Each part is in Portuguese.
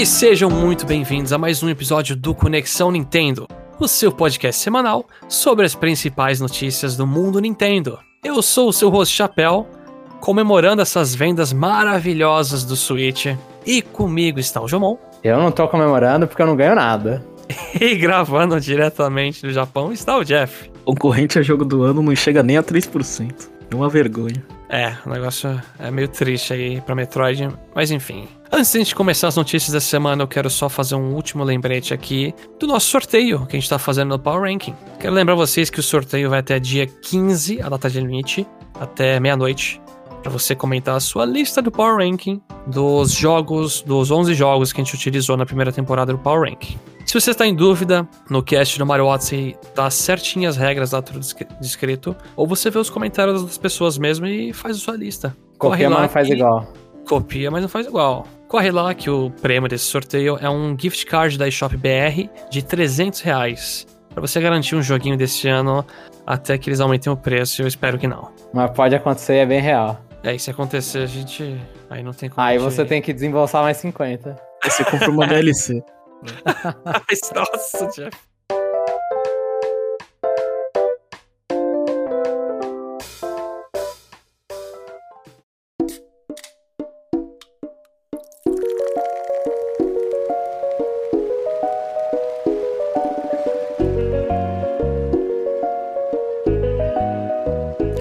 E sejam muito bem-vindos a mais um episódio do Conexão Nintendo, o seu podcast semanal sobre as principais notícias do mundo Nintendo. Eu sou o seu host Chapéu, comemorando essas vendas maravilhosas do Switch, e comigo está o Jomon. Eu não tô comemorando porque eu não ganho nada. E gravando diretamente do Japão está o Jeff. Concorrente a jogo do ano não chega nem a 3%. É uma vergonha. É, o negócio é meio triste aí pra Metroid, mas enfim. Antes de a gente começar as notícias dessa semana, eu quero só fazer um último lembrete aqui do nosso sorteio que a gente tá fazendo no Power Ranking. Quero lembrar vocês que o sorteio vai até dia 15, a data de limite, até meia-noite, para você comentar a sua lista do Power Ranking dos jogos, dos 11 jogos que a gente utilizou na primeira temporada do Power Ranking. Se você está em dúvida, no cast do Mario Odyssey tá certinho as regras lá tudo descrito, ou você vê os comentários das pessoas mesmo e faz a sua lista. Corre Copia, mas não faz que... igual. Copia, mas não faz igual. Corre lá que o prêmio desse sorteio é um gift card da eShop BR de 300 reais. Pra você garantir um joguinho desse ano até que eles aumentem o preço, eu espero que não. Mas pode acontecer, é bem real. É, e se acontecer, a gente. Aí não tem como. Aí você tem que desembolsar mais 50. Aí você compra uma DLC. Nossa, Jeff.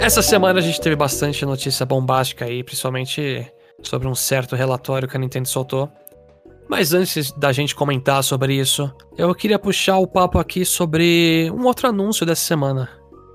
Essa semana a gente teve bastante notícia bombástica aí, principalmente sobre um certo relatório que a Nintendo soltou. Mas antes da gente comentar sobre isso, eu queria puxar o papo aqui sobre um outro anúncio dessa semana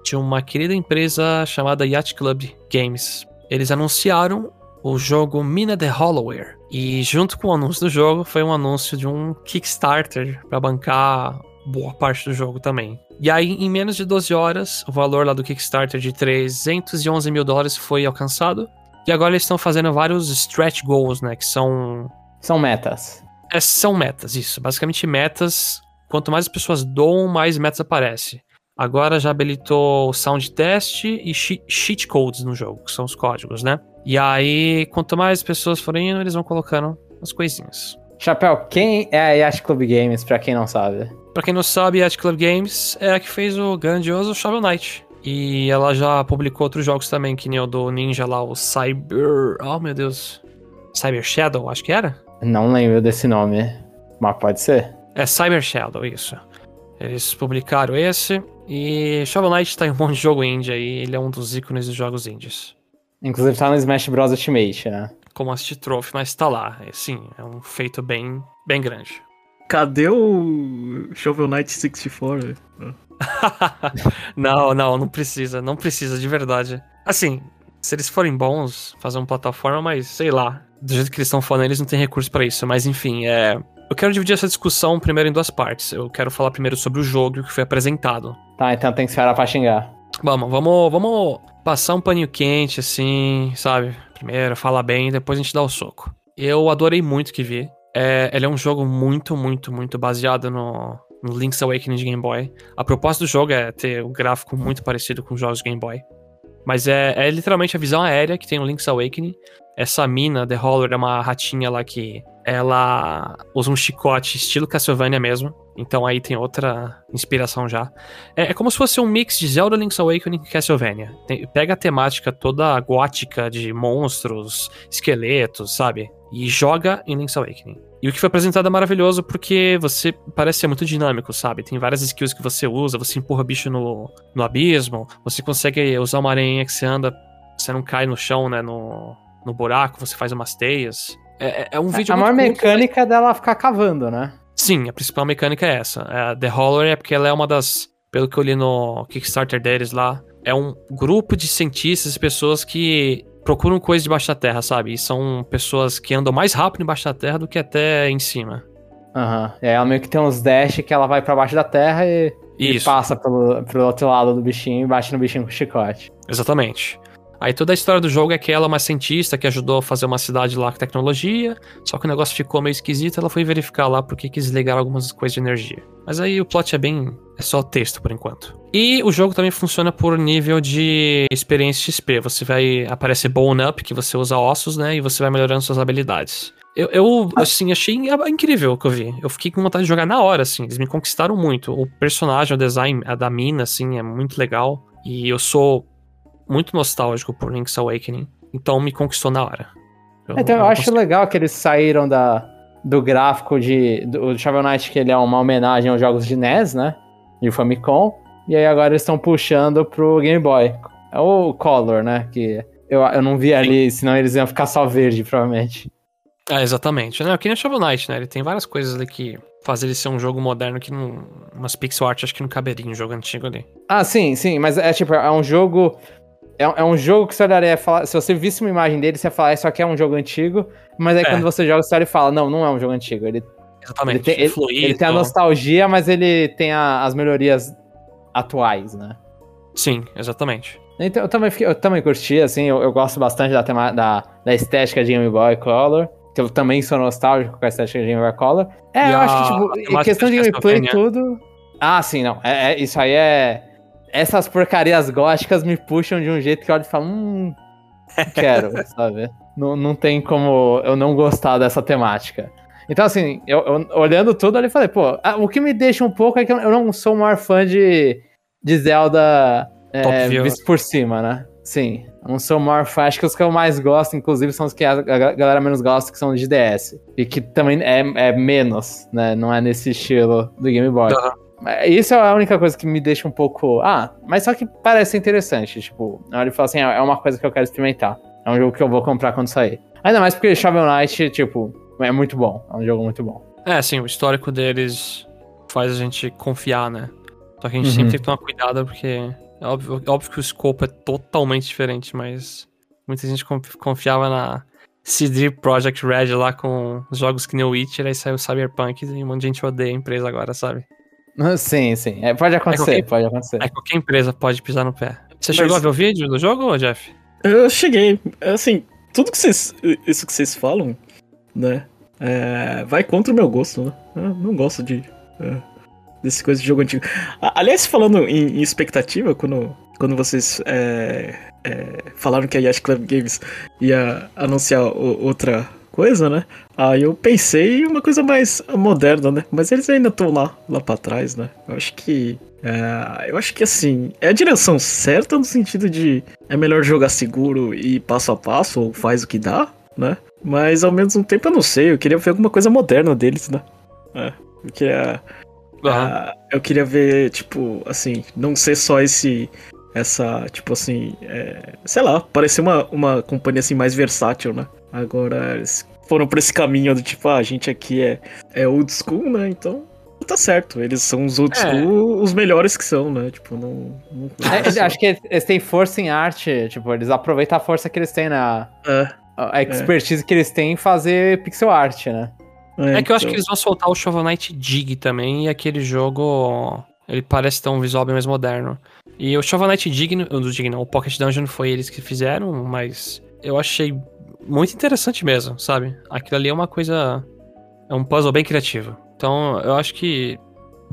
de uma querida empresa chamada Yacht Club Games. Eles anunciaram o jogo Mina the Hollowware e junto com o anúncio do jogo foi um anúncio de um Kickstarter para bancar boa parte do jogo também. E aí, em menos de 12 horas, o valor lá do Kickstarter de 311 mil dólares foi alcançado. E agora eles estão fazendo vários stretch goals, né? Que são. São metas. É, são metas, isso. Basicamente, metas. Quanto mais as pessoas doam, mais metas aparece. Agora já habilitou sound test e cheat codes no jogo, que são os códigos, né? E aí, quanto mais pessoas forem indo, eles vão colocando as coisinhas. Chapéu, quem é a Yacht Club Games, pra quem não sabe? Pra quem não sabe, a Yacht Club Games é a que fez o grandioso Shovel Knight. E ela já publicou outros jogos também, que nem o do Ninja lá, o Cyber... Oh, meu Deus. Cyber Shadow, acho que era? Não lembro desse nome, mas pode ser. É Cyber Shadow, isso. Eles publicaram esse, e Shovel Knight tá em um monte de jogo indie aí, ele é um dos ícones dos jogos indies. Inclusive tá no Smash Bros. Ultimate, né? como assist trophy, mas tá lá. É, sim, é um feito bem, bem grande. Cadê o Shovel Knight 64? não, não, não precisa, não precisa de verdade. Assim, se eles forem bons, fazer uma plataforma, mas sei lá, do jeito que eles estão falando, eles não têm recurso para isso. Mas enfim, é. Eu quero dividir essa discussão primeiro em duas partes. Eu quero falar primeiro sobre o jogo que foi apresentado. Tá, então tem que esperar pra xingar. Vamos, vamos, vamos passar um paninho quente, assim, sabe? Primeiro, falar bem, depois a gente dá o soco. Eu adorei muito o que vi. É, ele é um jogo muito, muito, muito baseado no, no Link's Awakening de Game Boy. A proposta do jogo é ter o um gráfico muito parecido com os jogos de Game Boy. Mas é, é literalmente a visão aérea que tem no Link's Awakening. Essa mina, The Holler, é uma ratinha lá que ela usa um chicote estilo Castlevania mesmo. Então aí tem outra inspiração já. É, é como se fosse um mix de Zelda Link's Awakening e Castlevania. Tem, pega a temática toda gótica de monstros, esqueletos, sabe? E joga em Link's Awakening. E o que foi apresentado é maravilhoso porque você parece ser muito dinâmico, sabe? Tem várias skills que você usa, você empurra bicho no, no abismo, você consegue usar uma aranha que você anda, você não cai no chão, né? No, no buraco, você faz umas teias. É, é, é um vídeo A maior mecânica é dela ficar cavando, né? Sim, a principal mecânica é essa. A The Holler é porque ela é uma das. Pelo que eu li no Kickstarter deles lá, é um grupo de cientistas e pessoas que procuram coisas debaixo da terra, sabe? E são pessoas que andam mais rápido embaixo da terra do que até em cima. Aham. Uhum. É, ela meio que tem uns dash que ela vai para baixo da terra e, e passa pelo, pelo outro lado do bichinho e bate no bichinho com chicote. Exatamente. Aí toda a história do jogo é que ela é uma cientista que ajudou a fazer uma cidade lá com tecnologia, só que o negócio ficou meio esquisito, ela foi verificar lá porque quis ligar algumas coisas de energia. Mas aí o plot é bem. é só texto por enquanto. E o jogo também funciona por nível de experiência XP. Você vai. aparecer Bone Up, que você usa ossos, né? E você vai melhorando suas habilidades. Eu, eu, assim, achei incrível o que eu vi. Eu fiquei com vontade de jogar na hora, assim. Eles me conquistaram muito. O personagem, o design a da mina, assim, é muito legal. E eu sou muito nostálgico por Link's Awakening. Então me conquistou na hora. Eu, então eu, eu acho legal que eles saíram da, do gráfico de, do Shovel Knight, que ele é uma homenagem aos jogos de NES, né? De Famicom. E aí agora eles estão puxando pro Game Boy. É o Color, né? Que eu, eu não vi ali, senão eles iam ficar só verde, provavelmente. É, exatamente. Né? Que nem o Shovel Knight, né? Ele tem várias coisas ali que fazem ele ser um jogo moderno que não. Umas pixel art acho que não caberia um jogo antigo ali. Ah, sim, sim, mas é tipo, é um jogo. É, é um jogo que você olharia falar. Se você visse uma imagem dele, você ia falar, isso aqui é um jogo antigo. Mas aí é. quando você joga, você olha e fala, não, não é um jogo antigo. Ele, Exatamente. Ele tem, ele, ele tem a nostalgia, mas ele tem a, as melhorias atuais, né? Sim, exatamente. Então, eu também, fiquei, eu também curti, assim, eu, eu gosto bastante da, tema, da, da estética de Game Boy Color que eu também sou nostálgico com a estética de Game Boy Color. É, e eu a, acho que, tipo, em questão de gameplay e tudo. Ah, sim, não. É, é, isso aí é. Essas porcarias góticas me puxam de um jeito que eu olho e falo, hum. Quero, sabe? Não, não tem como eu não gostar dessa temática. Então, assim, eu, eu olhando tudo ali, falei, pô, o que me deixa um pouco é que eu não sou o maior fã de, de Zelda é, visto por cima, né? Sim. Não sou o maior fã. Acho que os que eu mais gosto, inclusive, são os que a galera menos gosta, que são de DS. E que também é, é menos, né? Não é nesse estilo do Game Boy. Uhum. Isso é a única coisa que me deixa um pouco. Ah, mas só que parece interessante. Tipo, na hora de falar assim, é uma coisa que eu quero experimentar. É um jogo que eu vou comprar quando sair. Ainda mais porque Shovel Knight, tipo, é muito bom. É um jogo muito bom. É, sim, o histórico deles faz a gente confiar, né? Só que a gente uhum. sempre tem que tomar cuidado porque é óbvio, é óbvio que o escopo é totalmente diferente, mas muita gente confiava na CD Project Red lá com jogos que nem o Witcher, aí saiu o Cyberpunk e um monte de gente odeia a empresa agora, sabe? Sim, sim. É, pode acontecer, é qualquer, pode acontecer. É qualquer empresa pode pisar no pé. Você mas... chegou a ver o vídeo do jogo, Jeff? Eu cheguei. Assim, tudo que vocês. Isso que vocês falam, né? É, vai contra o meu gosto, né? Eu não gosto de. É, desse coisa de jogo antigo. Aliás, falando em, em expectativa, quando, quando vocês é, é, falaram que a Yacht Club Games ia anunciar o, outra coisa, né? Aí eu pensei em uma coisa mais moderna, né? Mas eles ainda estão lá, lá para trás, né? Eu acho que é, eu acho que assim, é a direção certa no sentido de é melhor jogar seguro e passo a passo, ou faz o que dá, né? Mas ao mesmo tempo eu não sei, eu queria ver alguma coisa moderna deles, né? É, eu queria Uhum. eu queria ver, tipo, assim, não ser só esse. Essa, tipo assim, é, sei lá, parecer uma, uma companhia assim mais versátil, né? Agora eles foram por esse caminho do tipo, ah, a gente aqui é, é old school, né? Então tá certo. Eles são os old é. school, os melhores que são, né? Tipo, não. não... É, acho que eles têm força em arte, tipo, eles aproveitam a força que eles têm na. É. A expertise que eles têm em fazer pixel art, né? É, é que eu acho que então. eles vão soltar o Shovel Knight Dig também, e aquele jogo. Ele parece ter um visual bem mais moderno. E o Shovel Knight Dig, do Dig não, o Pocket Dungeon foi eles que fizeram, mas eu achei muito interessante mesmo, sabe? Aquilo ali é uma coisa. É um puzzle bem criativo. Então eu acho que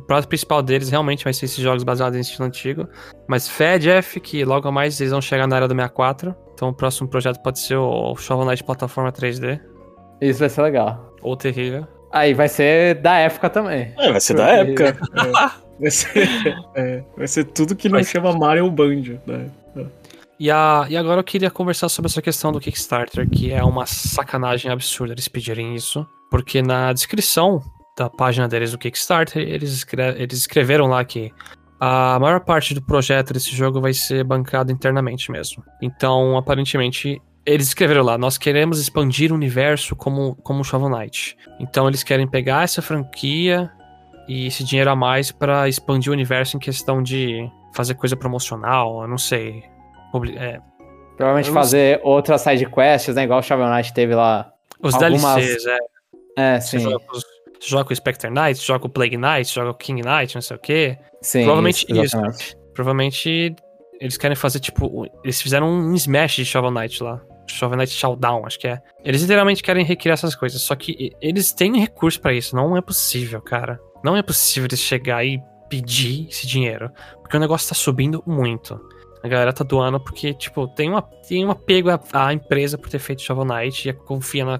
o prato principal deles realmente vai ser esses jogos baseados em estilo antigo. Mas fé, Jeff, que logo mais eles vão chegar na área do 64. Então o próximo projeto pode ser o Shovel Knight plataforma 3D. Isso vai ser legal. Ou terrível. Aí vai ser da época também. É, vai ser da época. é. Vai, ser, é, vai ser tudo que não vai chama Mario ou Banjo. Né? E, a, e agora eu queria conversar sobre essa questão do Kickstarter, que é uma sacanagem absurda eles pedirem isso. Porque na descrição da página deles do Kickstarter, eles, escre eles escreveram lá que a maior parte do projeto desse jogo vai ser bancado internamente mesmo. Então, aparentemente, eles escreveram lá, nós queremos expandir o universo como, como Shovel Knight. Então eles querem pegar essa franquia e esse dinheiro a mais para expandir o universo em questão de fazer coisa promocional, eu não sei. É, Provavelmente não fazer sei. outras side quests, né? Igual o Shovel Knight teve lá. Os algumas... DLCs, é. É, sim. Joga, você joga o Spectre Knight, joga o Plague Knight, joga o King Knight, não sei o quê. Sim, Provavelmente isso. isso. Provavelmente eles querem fazer, tipo. Eles fizeram um Smash de Shovel Knight lá. Shovel Knight Showdown, acho que é. Eles literalmente querem recriar essas coisas, só que eles têm recurso para isso. Não é possível, cara. Não é possível eles chegar e pedir esse dinheiro, porque o negócio tá subindo muito. A galera tá doando porque, tipo, tem, uma, tem um apego à, à empresa por ter feito Shovel Knight e confia na,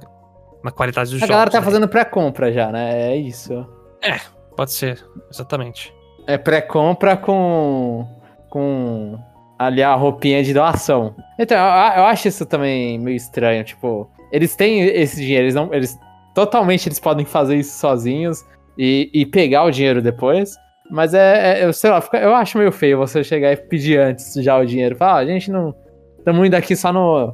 na qualidade do jogo. A galera tá né? fazendo pré-compra já, né? É isso. É, pode ser, exatamente. É pré-compra com. com. ali a roupinha de doação. Então, eu, eu, acho isso também meio estranho. Tipo, eles têm esse dinheiro, eles não. Eles, totalmente eles podem fazer isso sozinhos e, e pegar o dinheiro depois. Mas é, é, eu sei lá, eu acho meio feio você chegar e pedir antes já o dinheiro. Falar, ah, a gente não. Estamos indo aqui só no,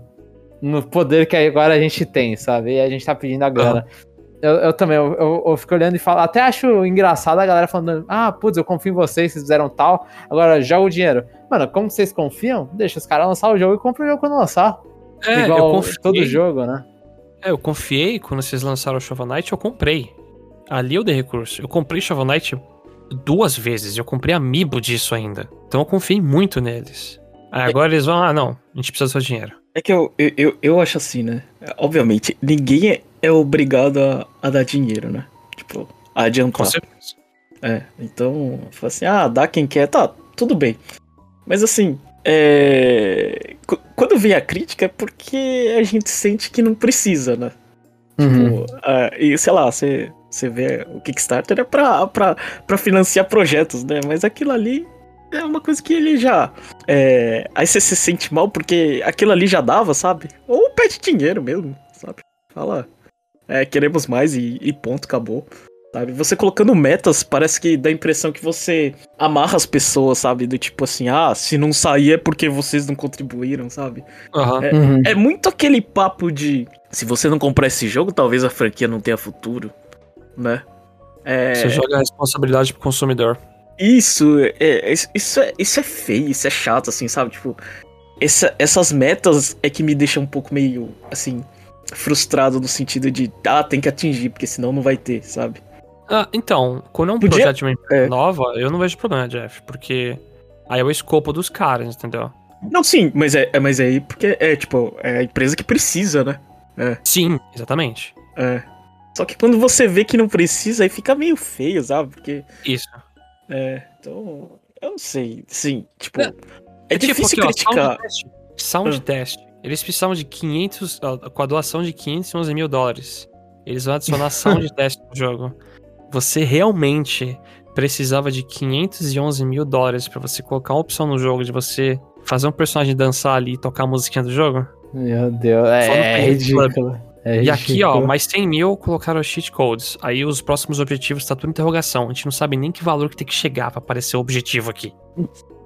no poder que agora a gente tem, sabe? E a gente tá pedindo a grana. Uhum. Eu, eu, também, eu, eu, eu, fico olhando e falo, até acho engraçado a galera falando, ah, putz, eu confio em vocês, vocês fizeram tal, agora joga o dinheiro. Mano, como vocês confiam? Deixa os caras lançar o jogo e compra o jogo quando lançar. É, Igual eu confiei, todo jogo, né? É, eu confiei quando vocês lançaram o Shovel Knight, eu comprei. Ali eu dei recurso. Eu comprei Shovel Knight duas vezes, eu comprei amiibo disso ainda. Então eu confiei muito neles. Aí agora eles vão, ah, não, a gente precisa do seu dinheiro. É que eu, eu, eu, eu acho assim, né? Obviamente, ninguém é é obrigado a, a dar dinheiro, né? Tipo, a adiantar. Com certeza. É, então, fala assim, ah, dá quem quer, tá, tudo bem. Mas assim, é... quando vem a crítica é porque a gente sente que não precisa, né? Uhum. Tipo, e sei lá, você, você vê o Kickstarter é pra, pra, pra financiar projetos, né? Mas aquilo ali é uma coisa que ele já. É... Aí você se sente mal porque aquilo ali já dava, sabe? Ou pede dinheiro mesmo, sabe? Fala, é, queremos mais e, e ponto, acabou. Sabe? Você colocando metas, parece que dá a impressão que você amarra as pessoas, sabe? Do tipo assim, ah, se não sair é porque vocês não contribuíram, sabe? Uhum. É, uhum. é, muito aquele papo de se você não comprar esse jogo, talvez a franquia não tenha futuro, né? É... Você joga a responsabilidade pro consumidor. Isso, é, é, isso, é, isso é feio, isso é chato, assim, sabe? Tipo, essa, essas metas é que me deixam um pouco meio, assim, frustrado no sentido de, ah, tem que atingir, porque senão não vai ter, sabe? Ah, então, quando é um Podia... projeto de uma empresa é. nova, eu não vejo problema, Jeff, porque aí é o escopo dos caras, entendeu? Não, sim, mas é, é mas é aí porque é tipo, é a empresa que precisa, né? É. Sim, exatamente. É. Só que quando você vê que não precisa, aí fica meio feio, sabe? Porque. Isso. É, então. Eu não sei. Sim, tipo. É, é, tipo difícil aqui, criticar. Ó, sound test. Sound ah. test. Eles precisavam de 500, com a doação de 511 mil dólares. Eles vão adicionar sound test no jogo. Você realmente precisava de 511 mil dólares para você colocar uma opção no jogo de você fazer um personagem dançar ali e tocar a musiquinha do jogo? Meu Deus, é, é ridículo. É e aqui, ó, mais 100 mil colocaram os cheat codes. Aí os próximos objetivos tá tudo interrogação. A gente não sabe nem que valor que tem que chegar para aparecer o objetivo aqui.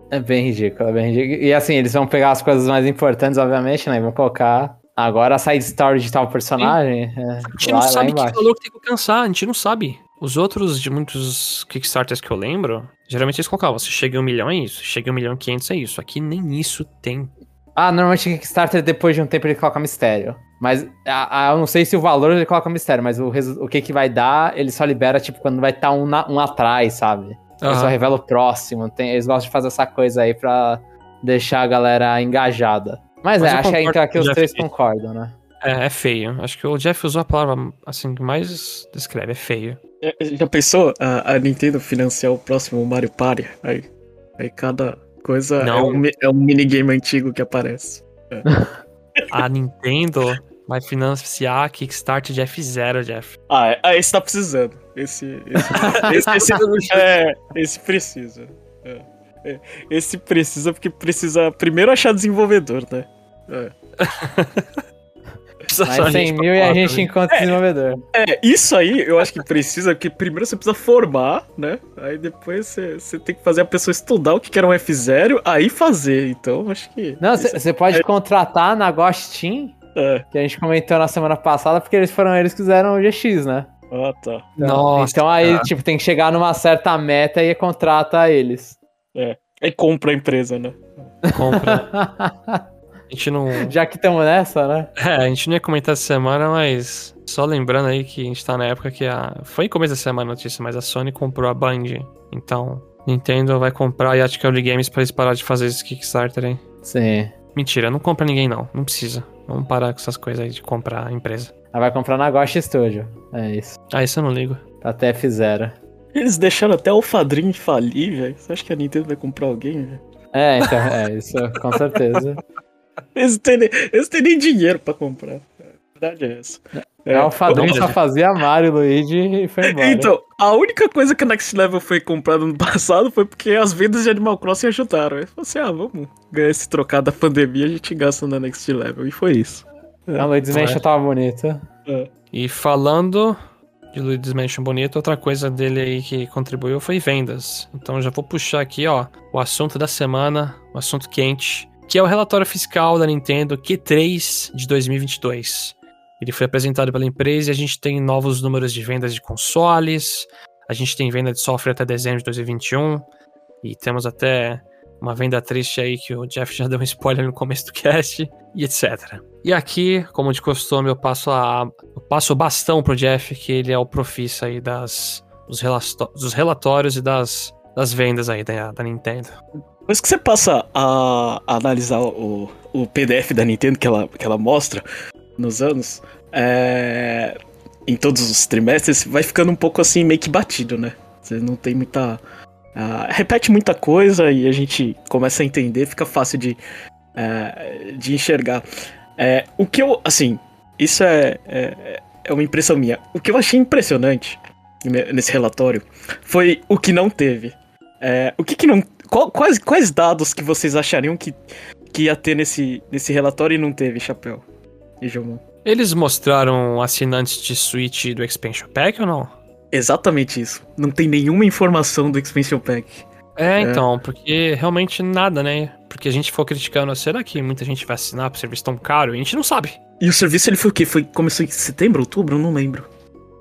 É bem ridículo, é bem ridículo. E assim, eles vão pegar as coisas mais importantes, obviamente, né? E vão colocar agora a side story de tal personagem. É, a gente lá, não sabe que valor que tem que alcançar, a gente não sabe. Os outros de muitos Kickstarters que eu lembro, geralmente eles colocavam, se chega um milhão é isso, chega um milhão e quinhentos é isso. Aqui nem isso tem. Ah, normalmente Kickstarter depois de um tempo ele coloca mistério. Mas a, a, eu não sei se o valor ele coloca mistério, mas o, o que que vai dar, ele só libera, tipo, quando vai estar tá um, um atrás, sabe? Uhum. só revela o próximo. Tem, eles gostam de fazer essa coisa aí pra deixar a galera engajada. Mas, Mas é, acho que então aqui os três concordam, né? É, é feio. Acho que o Jeff usou a palavra assim que mais descreve, é feio. É, já pensou a, a, Nintendo financiar o próximo Mario Party? Aí, aí cada coisa é um, é um minigame antigo que aparece. É. a Nintendo vai financiar Kickstarter de F0, Jeff. Ah, é, esse tá precisando. Esse, esse, esse, esse, é, esse precisa. É, é, esse precisa porque precisa primeiro achar desenvolvedor, né? É. Mais 100 mil e a gente encontra é, desenvolvedor. É, isso aí eu acho que precisa, porque primeiro você precisa formar, né? Aí depois você, você tem que fazer a pessoa estudar o que era um F0, aí fazer. Então acho que. Não, você pode é... contratar na Ghost Team, é. que a gente comentou na semana passada, porque eles foram eles que fizeram o GX, né? Ah, tá. Então, Nossa, então aí, cara. tipo, tem que chegar numa certa meta e contrata eles. É. E compra a empresa, né? Compra. a gente não. Já que estamos nessa, né? É, a gente não ia comentar essa semana, mas. Só lembrando aí que a gente tá na época que a. Foi em começo da semana a notícia, mas a Sony comprou a Band. Então, Nintendo vai comprar a Yacht Games pra eles parar de fazer esse Kickstarter aí. Sim. Mentira, não compra ninguém não. Não precisa. Vamos parar com essas coisas aí de comprar a empresa. Ela vai comprar na Ghost Studio. É isso. Ah, isso eu não ligo. Até F0. Eles deixaram até o Fadrinho falir, velho. Você acha que a Nintendo vai comprar alguém, velho? É, então, é, isso com certeza. eles, têm, eles têm nem dinheiro pra comprar. A verdade é essa. É, o Fadão só fazia Mario, Luigi e foi embora. Então, a única coisa que a Next Level foi comprada no passado foi porque as vendas de Animal Crossing ajudaram. Aí falou assim: ah, vamos ganhar esse trocado da pandemia, a gente gasta na Next Level. E foi isso. É. A Luigi's Mansion tava bonita. É. E falando de Luigi's Mansion bonito, outra coisa dele aí que contribuiu foi vendas. Então já vou puxar aqui, ó, o assunto da semana, o assunto quente, que é o relatório fiscal da Nintendo Q3 de 2022. Ele foi apresentado pela empresa e a gente tem novos números de vendas de consoles, a gente tem venda de software até dezembro de 2021, e temos até uma venda triste aí que o Jeff já deu um spoiler no começo do cast, e etc. E aqui, como de costume, eu passo, a, eu passo o bastão pro Jeff, que ele é o profissa aí das, dos, dos relatórios e das, das vendas aí da, da Nintendo. Depois que você passa a, a analisar o, o PDF da Nintendo que ela, que ela mostra, nos anos, é, em todos os trimestres, vai ficando um pouco assim, meio que batido, né? Você não tem muita. Uh, repete muita coisa e a gente começa a entender, fica fácil de, uh, de enxergar. É, o que eu. Assim, isso é, é, é uma impressão minha. O que eu achei impressionante nesse relatório foi o que não teve. É, o que, que não. Qual, quais, quais dados que vocês achariam que, que ia ter nesse, nesse relatório e não teve, Chapéu? Eles mostraram assinantes de Switch do Expansion Pack ou não? Exatamente isso. Não tem nenhuma informação do Expansion Pack. É, é. então, porque realmente nada, né? Porque a gente ficou criticando, será que muita gente vai assinar pro serviço tão caro? E a gente não sabe. E o serviço ele foi o quê? Foi, começou em setembro, outubro? Eu não lembro.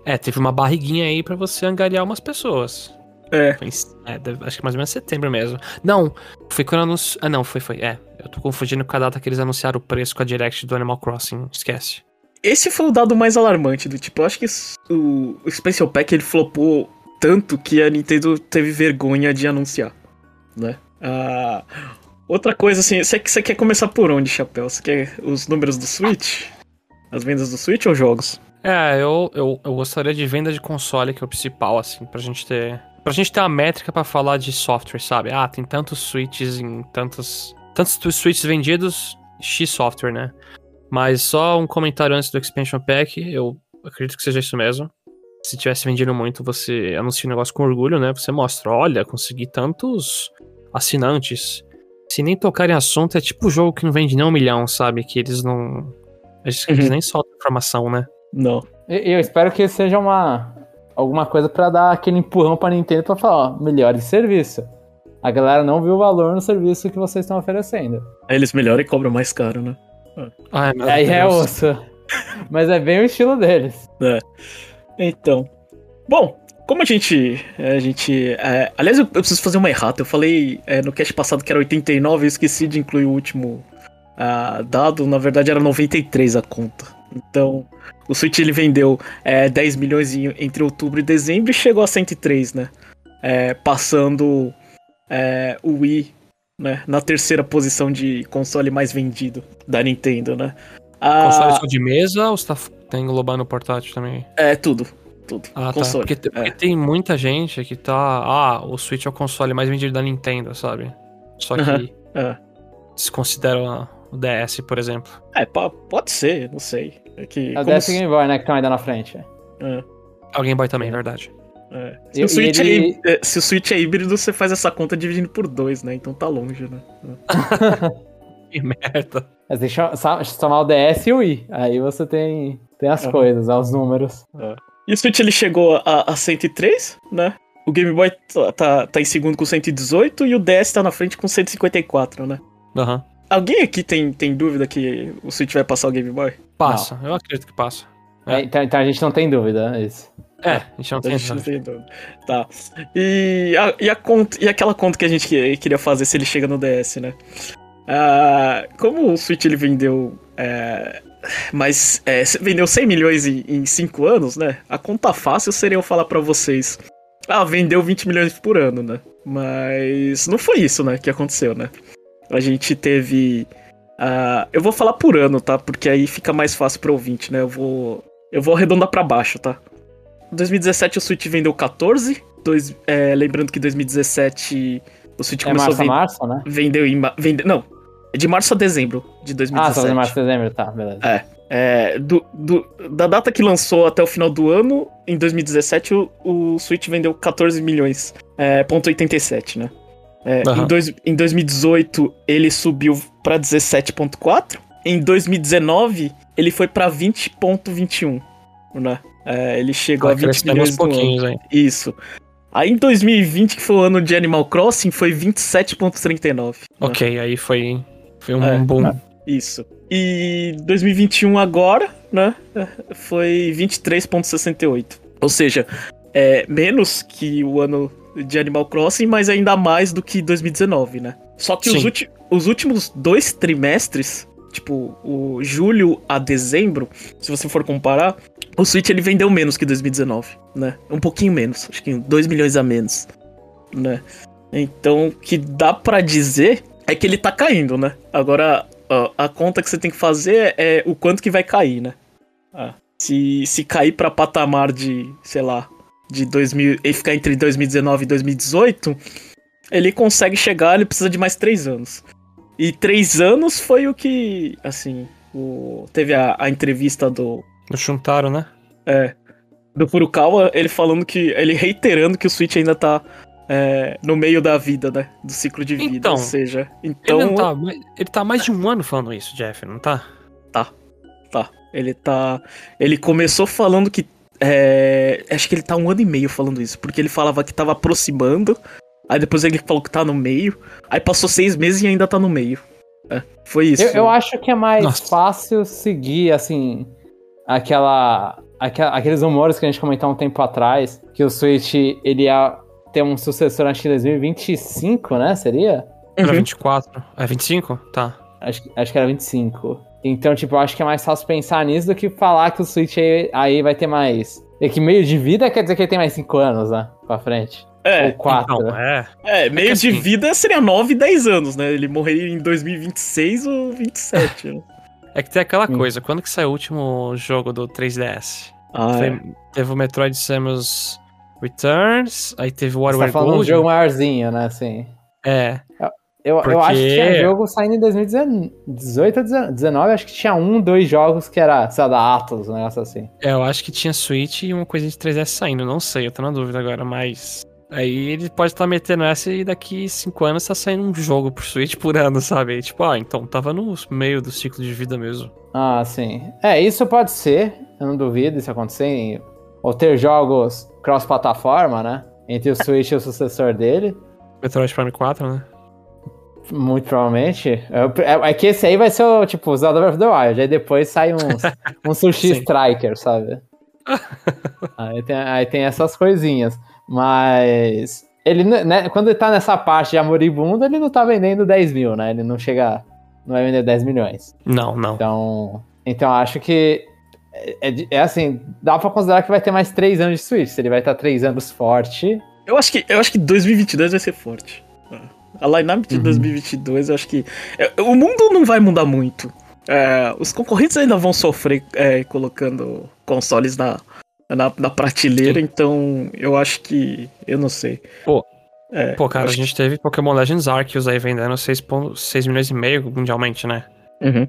É, teve uma barriguinha aí para você angariar umas pessoas. É. Foi, é. Acho que mais ou menos setembro mesmo. Não, foi quando anunci... Ah, não, foi, foi. É. Eu tô confundindo com a data que eles anunciaram o preço com a Direct do Animal Crossing. Esquece. Esse foi o dado mais alarmante do tipo. Eu acho que o, Special Pack ele flopou tanto que a Nintendo teve vergonha de anunciar, né? Ah, outra coisa assim, você, você quer começar por onde, Chapéu? Você quer os números do Switch? As vendas do Switch ou jogos? É, eu, eu, eu gostaria de venda de console, que é o principal, assim, pra gente ter Pra gente ter uma métrica para falar de software, sabe? Ah, tem tantos switches em tantos. Tantos switches vendidos, X software, né? Mas só um comentário antes do Expansion Pack, eu acredito que seja isso mesmo. Se tivesse vendido muito, você anuncia um negócio com orgulho, né? Você mostra, olha, consegui tantos assinantes. Se nem tocarem assunto, é tipo o jogo que não vende nem um milhão, sabe? Que eles não. Eles, uhum. eles nem soltam informação, né? Não. Eu espero que seja uma, alguma coisa para dar aquele empurrão pra Nintendo pra falar, ó, melhore o serviço. A galera não viu o valor no serviço que vocês estão oferecendo. Aí eles melhoram e cobram mais caro, né? Ai, meu Aí é Deus. é osso. Mas é bem o estilo deles. É. Então. Bom, como a gente. A gente. É, aliás, eu, eu, preciso fazer uma errata. Eu falei é, no cast passado que era 89 e esqueci de incluir o último uh, dado. Na verdade, era 93 a conta. Então, o Switch ele vendeu é, 10 milhões entre outubro e dezembro e chegou a 103, né? É, passando é, o Wii né, na terceira posição de console mais vendido da Nintendo, né? A... Console só de mesa ou você tá, tá englobando o portátil também? É, tudo. Tudo. Ah, tá. console. Tá. Porque, é. porque, tem muita gente que tá. Ah, o Switch é o console mais vendido da Nintendo, sabe? Só que. Uh -huh. é. O DS, por exemplo. É, pode ser, não sei. É, que, é o DS e Game Boy, né, que estão ainda na frente. É. O Game Boy também, é verdade. É. Se, o Switch ele... é, se o Switch é híbrido, você faz essa conta dividindo por dois, né? Então tá longe, né? que merda. Mas deixa eu somar o DS e o Wii. Aí você tem, tem as uhum. coisas, os números. É. E o Switch ele chegou a, a 103, né? O Game Boy tá, tá, tá, em segundo com 118 e o DS tá na frente com 154, né? Aham. Uhum. Alguém aqui tem, tem dúvida que o Switch vai passar o Game Boy? Passa, não. eu acredito que passa. É. Então, então, a gente não tem dúvida, é isso. É, a gente não, tem, a gente não tem dúvida. Tá. E, a, e, a conta, e aquela conta que a gente queria fazer se ele chega no DS, né? Ah, como o Switch ele vendeu. É, mas é, vendeu 100 milhões em 5 anos, né? A conta fácil seria eu falar para vocês. Ah, vendeu 20 milhões por ano, né? Mas não foi isso, né, que aconteceu, né? A gente teve. Uh, eu vou falar por ano, tá? Porque aí fica mais fácil pro ouvinte, né? Eu vou. Eu vou arredondar para baixo, tá? Em 2017 o Switch vendeu 14. Dois, é, lembrando que 2017 o Switch é começou março a vender, março, né? Vendeu em. Vende, não, é de março a dezembro de 2017. Ah, só de março a dezembro, tá, beleza. É. É, do, do, da data que lançou até o final do ano, em 2017, o, o Switch vendeu 14 milhões, é, ponto 87, né? É, uhum. em, dois, em 2018, ele subiu para 17.4. Em 2019, ele foi para 20.21, né? É, ele chegou ah, a 20 milhões no ano. Hein? Isso. Aí em 2020, que foi o ano de Animal Crossing, foi 27.39. Né? Ok, aí foi, foi um é, boom. É, isso. E 2021 agora, né, foi 23.68. Ou seja, é menos que o ano de Animal Crossing, mas ainda mais do que 2019, né? Só que os, os, últimos dois trimestres, tipo, o julho a dezembro, se você for comparar, o Switch ele vendeu menos que 2019, né? Um pouquinho menos, acho que 2 milhões a menos, né? Então, o que dá para dizer é que ele tá caindo, né? Agora, a conta que você tem que fazer é o quanto que vai cair, né? Ah, se, se cair para patamar de, sei lá, de 2000 e ficar entre 2019 e 2018, ele consegue chegar, ele precisa de mais três anos. E três anos foi o que, assim, o, teve a, a entrevista do... Do Shuntaro, né? É. Do Furukawa, ele falando que, ele reiterando que o Switch ainda tá é, no meio da vida, né? Do ciclo de vida, então, ou seja. Então. Ele, tá, ele tá mais de um ano falando isso, Jeff, não tá? Tá. Tá. Ele tá. Ele começou falando que. É, acho que ele tá um ano e meio falando isso, porque ele falava que tava aproximando. Aí depois ele falou que tá no meio. Aí passou seis meses e ainda tá no meio. É, foi isso. Eu, eu, acho que é mais Nossa. fácil seguir, assim, aquela, aquela, aqueles rumores que a gente comentou um tempo atrás, que o Switch ele ia ter um sucessor, acho que em 2025, né? Seria? Era uhum. 24. É 25? Tá. Acho, acho que era 25. Então, tipo, eu acho que é mais fácil pensar nisso do que falar que o Switch aí, aí vai ter mais. É que meio de vida quer dizer que ele tem mais 5 anos, né? Pra frente. É. Ou 4. Então, é. é, meio é de assim... vida seria 9, 10 anos, né? Ele morreria em 2026 ou 27. né? É que tem aquela coisa, quando que saiu o último jogo do 3DS? Ah, Foi, é. Teve o Metroid Samus Returns, aí teve o Warrior Você tá falando Gold. um jogo maiorzinho, né, assim. É. Eu, porque... eu acho que tinha jogo saindo em 2018 ou 2019, acho que tinha um, dois jogos que era, sei lá, da Atlas, um negócio assim. É, eu acho que tinha Switch e uma coisa de 3DS saindo, não sei, eu tô na dúvida agora, mas... Aí ele pode estar tá metendo essa e daqui cinco anos tá saindo um jogo pro Switch por ano, sabe? E, tipo, ah, então tava no meio do ciclo de vida mesmo. Ah, sim. É, isso pode ser, eu não duvido isso acontecer, ou ter jogos cross-plataforma, né? Entre o Switch e o sucessor dele. Metroid Prime 4, né? Muito provavelmente. É, é, é, que esse aí vai ser o, tipo, Zelda Breath of the Wild. Aí depois sai um, um Sushi Striker, sabe? aí, tem, aí tem essas coisinhas. Mas. Ele, né, quando ele tá nessa parte de amoribundo, ele não tá vendendo 10 mil, né? Ele não chega. Não vai vender 10 milhões. Não, não. Então. Então acho que é, é, é, assim, dá pra considerar que vai ter mais três anos de Switch. Ele vai estar três anos forte. Eu acho que, eu acho que 2022 vai ser forte. A lineup de uhum. 2022, eu acho que. É, o mundo não vai mudar muito. É, os concorrentes ainda vão sofrer é, colocando consoles na, na, na prateleira, Sim. então eu acho que. Eu não sei. Pô, é, Pô, cara, a gente que... teve Pokémon Legends Arceus aí vendendo 6, 6 milhões e meio mundialmente, né? Uhum.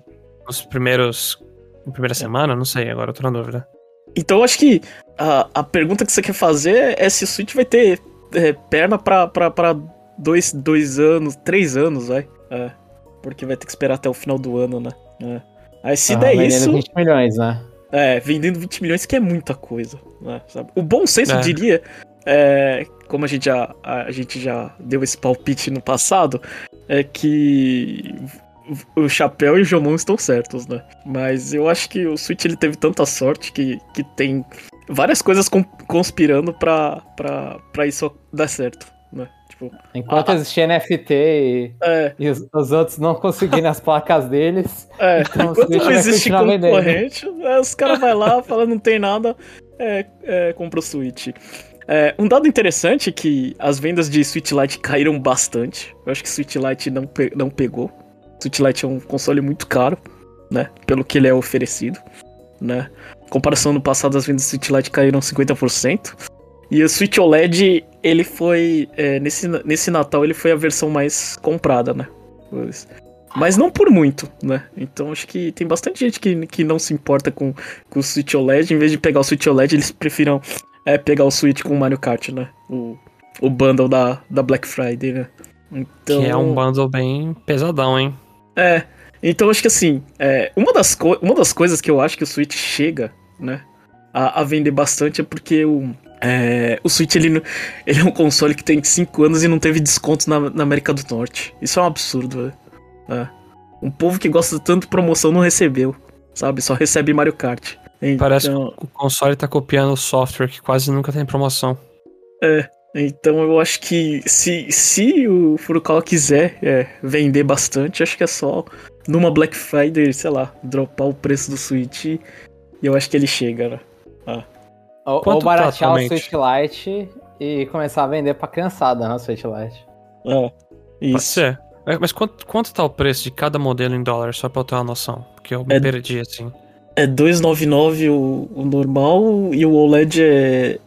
Nos primeiros na primeira semana? Não sei, agora eu tô na dúvida. Então eu acho que a, a pergunta que você quer fazer é se o Switch vai ter é, perna pra, pra, pra dois, dois anos, três anos, vai. É, porque vai ter que esperar até o final do ano, né? É. Aí se ah, der isso. 20 milhões, né? É, vendendo 20 milhões, que é muita coisa. Né, o bom senso é. diria, é, como a gente, já, a gente já deu esse palpite no passado, é que o Chapéu e o Jomon estão certos, né? Mas eu acho que o Switch ele teve tanta sorte que, que tem várias coisas conspirando pra, pra, pra isso dar certo? Tipo, Enquanto a... existia NFT e, é. e os, os, outros não conseguirem as placas deles. É. Então Enquanto não existe concorrente, é, os caras vão lá, falam não tem nada, é, é, compra o Switch. É, um dado interessante é que as vendas de Switch Lite caíram bastante. Eu acho que Switch Lite não, pe não pegou. Switch Lite é um console muito caro, né? Pelo que ele é oferecido, né? Em comparação no passado, as vendas do Switch Lite caíram 50%. E o Switch OLED, ele foi. É, nesse, nesse Natal, ele foi a versão mais comprada, né? Mas não por muito, né? Então acho que tem bastante gente que, que não se importa com, com o Switch OLED. Em vez de pegar o Switch OLED, eles prefiram é, pegar o Switch com o Mario Kart, né? O, o bundle da, da Black Friday, né? Então... Que é um bundle bem pesadão, hein? É. Então acho que assim, é, uma, das uma das coisas que eu acho que o Switch chega, né? A, a vender bastante é porque o, é, o Switch ele, ele é um console que tem 5 anos e não teve desconto na, na América do Norte. Isso é um absurdo, velho. É. Um povo que gosta tanto de promoção não recebeu, sabe? Só recebe Mario Kart. Então... Parece que o console tá copiando o software que quase nunca tem promoção. É, então eu acho que se, se o Furukawa quiser é, vender bastante, acho que é só numa Black Friday, sei lá, dropar o preço do Switch e eu acho que ele chega, né? Ou, ou baratear tá o Switch Lite e começar a vender pra criançada, né, o Switch Lite. É, isso. Pode ser. É, mas quanto, quanto tá o preço de cada modelo em dólar, só pra eu ter uma noção? Porque eu me é, perdi, assim. É 299 o, o normal e o OLED é,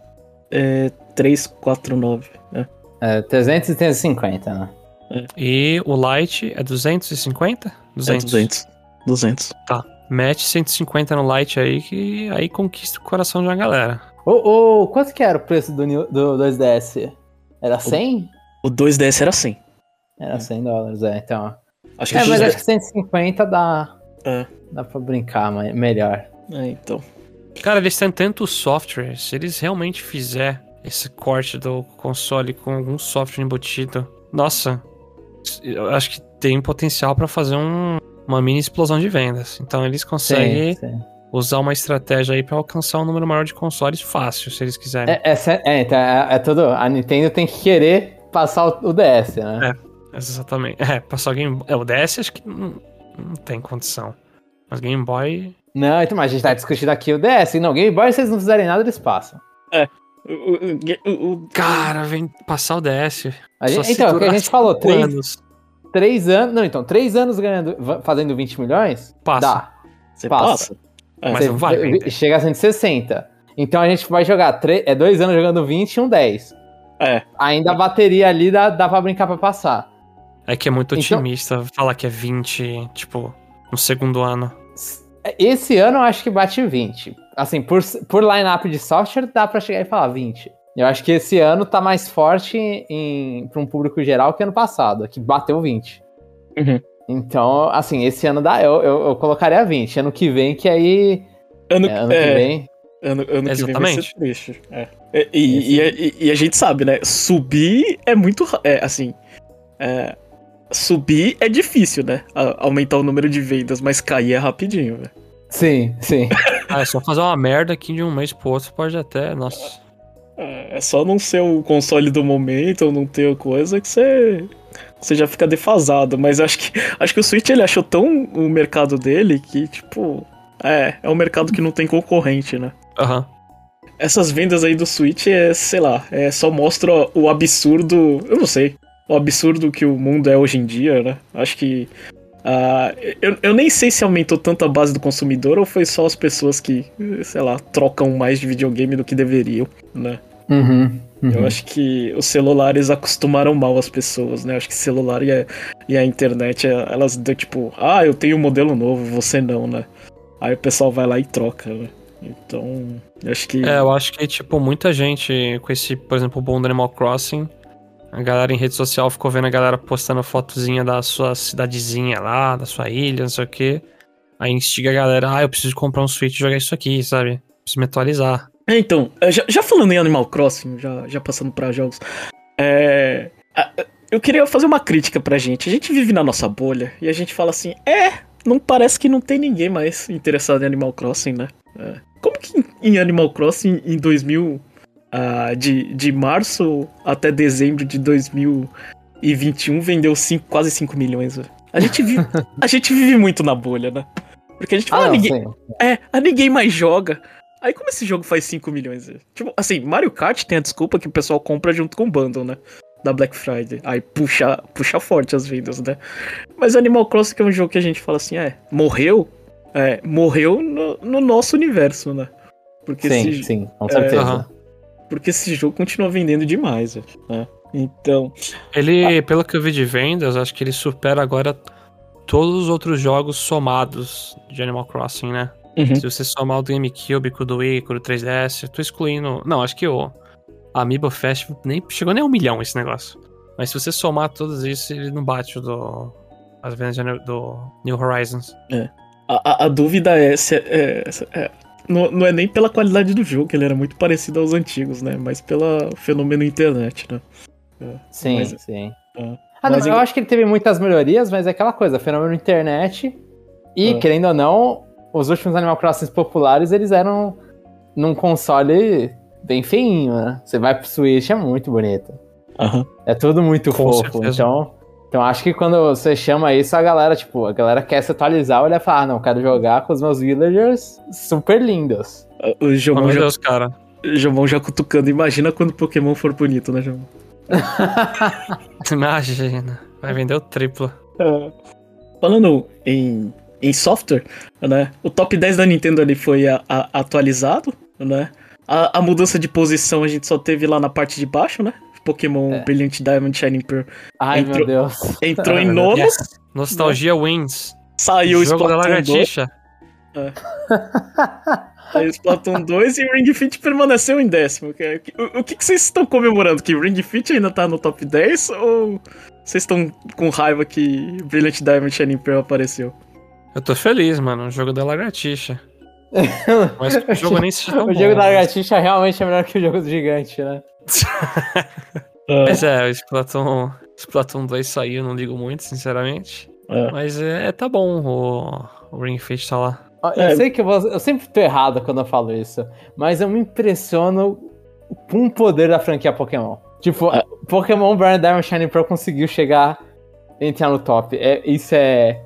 é 349, né? É, 300 e 350, né? É. E o Lite é 250? 200. É 200. 200. Tá. Mete 150 no Lite aí que aí conquista o coração de uma galera. Ô, oh, oh, quanto que era o preço do, do 2DS? Era 100? O, o 2DS era 100. Era 100 dólares, é, então. Acho que é, mas acho que 150 dá. É. Dá pra brincar mas melhor. É, então. Cara, eles têm tanto software. Se eles realmente fizer esse corte do console com algum software embutido, nossa, eu acho que tem potencial para fazer um, uma mini explosão de vendas. Então eles conseguem sim, sim. Usar uma estratégia aí para alcançar um número maior de consoles fácil, se eles quiserem. É, é, é, então, é, é tudo. A Nintendo tem que querer passar o, o DS, né? É. Exatamente. É, passar o Game Boy. É, o DS acho que não, não tem condição. Mas Game Boy. Não, então, mas a gente tá discutindo aqui o DS. Não, Game Boy, se vocês não fizerem nada, eles passam. É. O, o, o, Cara, vem passar o DS. Gente, então, o que a gente falou, três anos. Três anos. Não, então, três anos ganhando, fazendo 20 milhões? Passa. Dá. Você passa. passa. É, mas não vai. Vender. Chega a 160. Então a gente vai jogar. É dois anos jogando 20 e um 10. É. Ainda a bateria ali dá, dá pra brincar pra passar. É que é muito então- otimista então, falar que é 20, tipo, no segundo ano. Esse ano eu acho que bate 20. Assim, por, por line-up de software, dá pra chegar e falar 20. Eu acho que esse ano tá mais forte em, pra um público geral que ano passado, que bateu 20. Uhum. Então, assim, esse ano dá, eu, eu, eu, colocaria 20. Ano que vem, que aí. Ano, é, ano é, que vem. Ano, ano Exatamente. que vem vai ser triste. É. E, e, e, e, a gente sabe, né? Subir é muito. É, assim. É, subir é difícil, né? A aumentar o número de vendas, mas cair é rapidinho, velho. Sim, sim. ah, é só fazer uma merda aqui de um mês pro outro, pode até. Nossa. É, é só não ser o console do momento ou não ter coisa que você. Você já fica defasado, mas acho que acho que o Switch ele achou tão o mercado dele que, tipo, é, é um mercado que não tem concorrente, né? Aham. Uhum. Essas vendas aí do Switch é, sei lá, é só mostra o absurdo, eu não sei o absurdo que o mundo é hoje em dia, né? Acho que. Uh, eu, eu nem sei se aumentou tanto a base do consumidor ou foi só as pessoas que, sei lá, trocam mais de videogame do que deveriam, né? Uhum, uhum. Eu acho que os celulares acostumaram mal as pessoas, né? Acho que celular e a, e a internet, elas dão tipo, ah, eu tenho um modelo novo, você não, né? Aí o pessoal vai lá e troca, né? Então, acho que. É, eu acho que, tipo, muita gente com esse, por exemplo, o bom do Animal Crossing a galera em rede social ficou vendo a galera postando fotozinha da sua cidadezinha lá, da sua ilha, não sei o quê. Aí instiga a galera, ah, eu preciso comprar um Switch e jogar isso aqui, sabe? Preciso me atualizar. É, então, já, já falando em Animal Crossing, já, já passando para jogos, é, eu queria fazer uma crítica pra gente. A gente vive na nossa bolha e a gente fala assim, é, não parece que não tem ninguém mais interessado em Animal Crossing, né? É. Como que em Animal Crossing em 2000 uh, de, de março até dezembro de 2021 vendeu cinco, quase 5 milhões. A gente, vive, a gente vive muito na bolha, né? Porque a gente fala, ah, ninguém, é, a ninguém mais joga. Aí como esse jogo faz 5 milhões? Tipo, assim, Mario Kart tem a desculpa que o pessoal compra junto com o bundle, né? Da Black Friday. Aí puxa, puxa forte as vendas, né? Mas Animal Crossing é um jogo que a gente fala assim, é, morreu? É, morreu no, no nosso universo, né? Porque sim, esse, sim, com certeza. É, porque esse jogo continua vendendo demais, né? Então. Ele, pelo que eu vi de vendas, acho que ele supera agora todos os outros jogos somados de Animal Crossing, né? Uhum. Se você somar o do GameCube com o do Wii, com o 3DS, eu tô excluindo. Não, acho que o Amiibo Fest nem chegou nem a um milhão esse negócio. Mas se você somar todos isso, ele não bate o do. As vendas do New Horizons. É. A, a, a dúvida é se é, é, não, não é nem pela qualidade do jogo, que ele era muito parecido aos antigos, né? Mas pelo fenômeno internet, né? É. Sim, mas, sim. É. Ah, não, eu acho que ele teve muitas melhorias, mas é aquela coisa, fenômeno internet. E, é. querendo ou não, os últimos Animal Crossing populares, eles eram num console bem feinho, né? Você vai pro Switch, é muito bonito. Uhum. É tudo muito Com fofo. Certeza. Então, então acho que quando você chama isso, a galera, tipo, a galera quer se atualizar, olha e fala, ah, não, quero jogar com os meus villagers super lindos. O Jomon já, Deus, cara. Jomon já cutucando, imagina quando o Pokémon for bonito, né, Jomon? Imagina, vai vender o triplo. É. Falando em, em software, né? O top 10 da Nintendo ali foi a, a, atualizado, né? A, a, mudança de posição a gente só teve lá na parte de baixo, né? Pokémon é. Brilliant Diamond Shining Pearl. Ai, entrou, meu Deus. Entrou em nono. Yes. Nostalgia wins. Saiu o jogo da lagartixa. É. Aí o Splatoon 2 e o Ring Fit permaneceu em décimo. O, o que, que vocês estão comemorando? Que o Ring Fit ainda tá no top 10? Ou vocês estão com raiva que Brilliant Diamond Shining Pearl apareceu? Eu tô feliz, mano. O jogo da lagartixa. Mas o jogo nem se O bom, jogo da lagartixa realmente é melhor que o jogo do gigante, né? Mas é, o Splatoon, Splatoon 2 saiu, não ligo muito, sinceramente. É. Mas é, tá bom o, o Ring Fit tá lá. Eu é. sei que eu, vou, eu sempre tô errado quando eu falo isso, mas eu me impressiono com o poder da franquia Pokémon. Tipo, é. Pokémon Burn Diamond Shining Pearl conseguiu chegar entrar no top. É, isso é,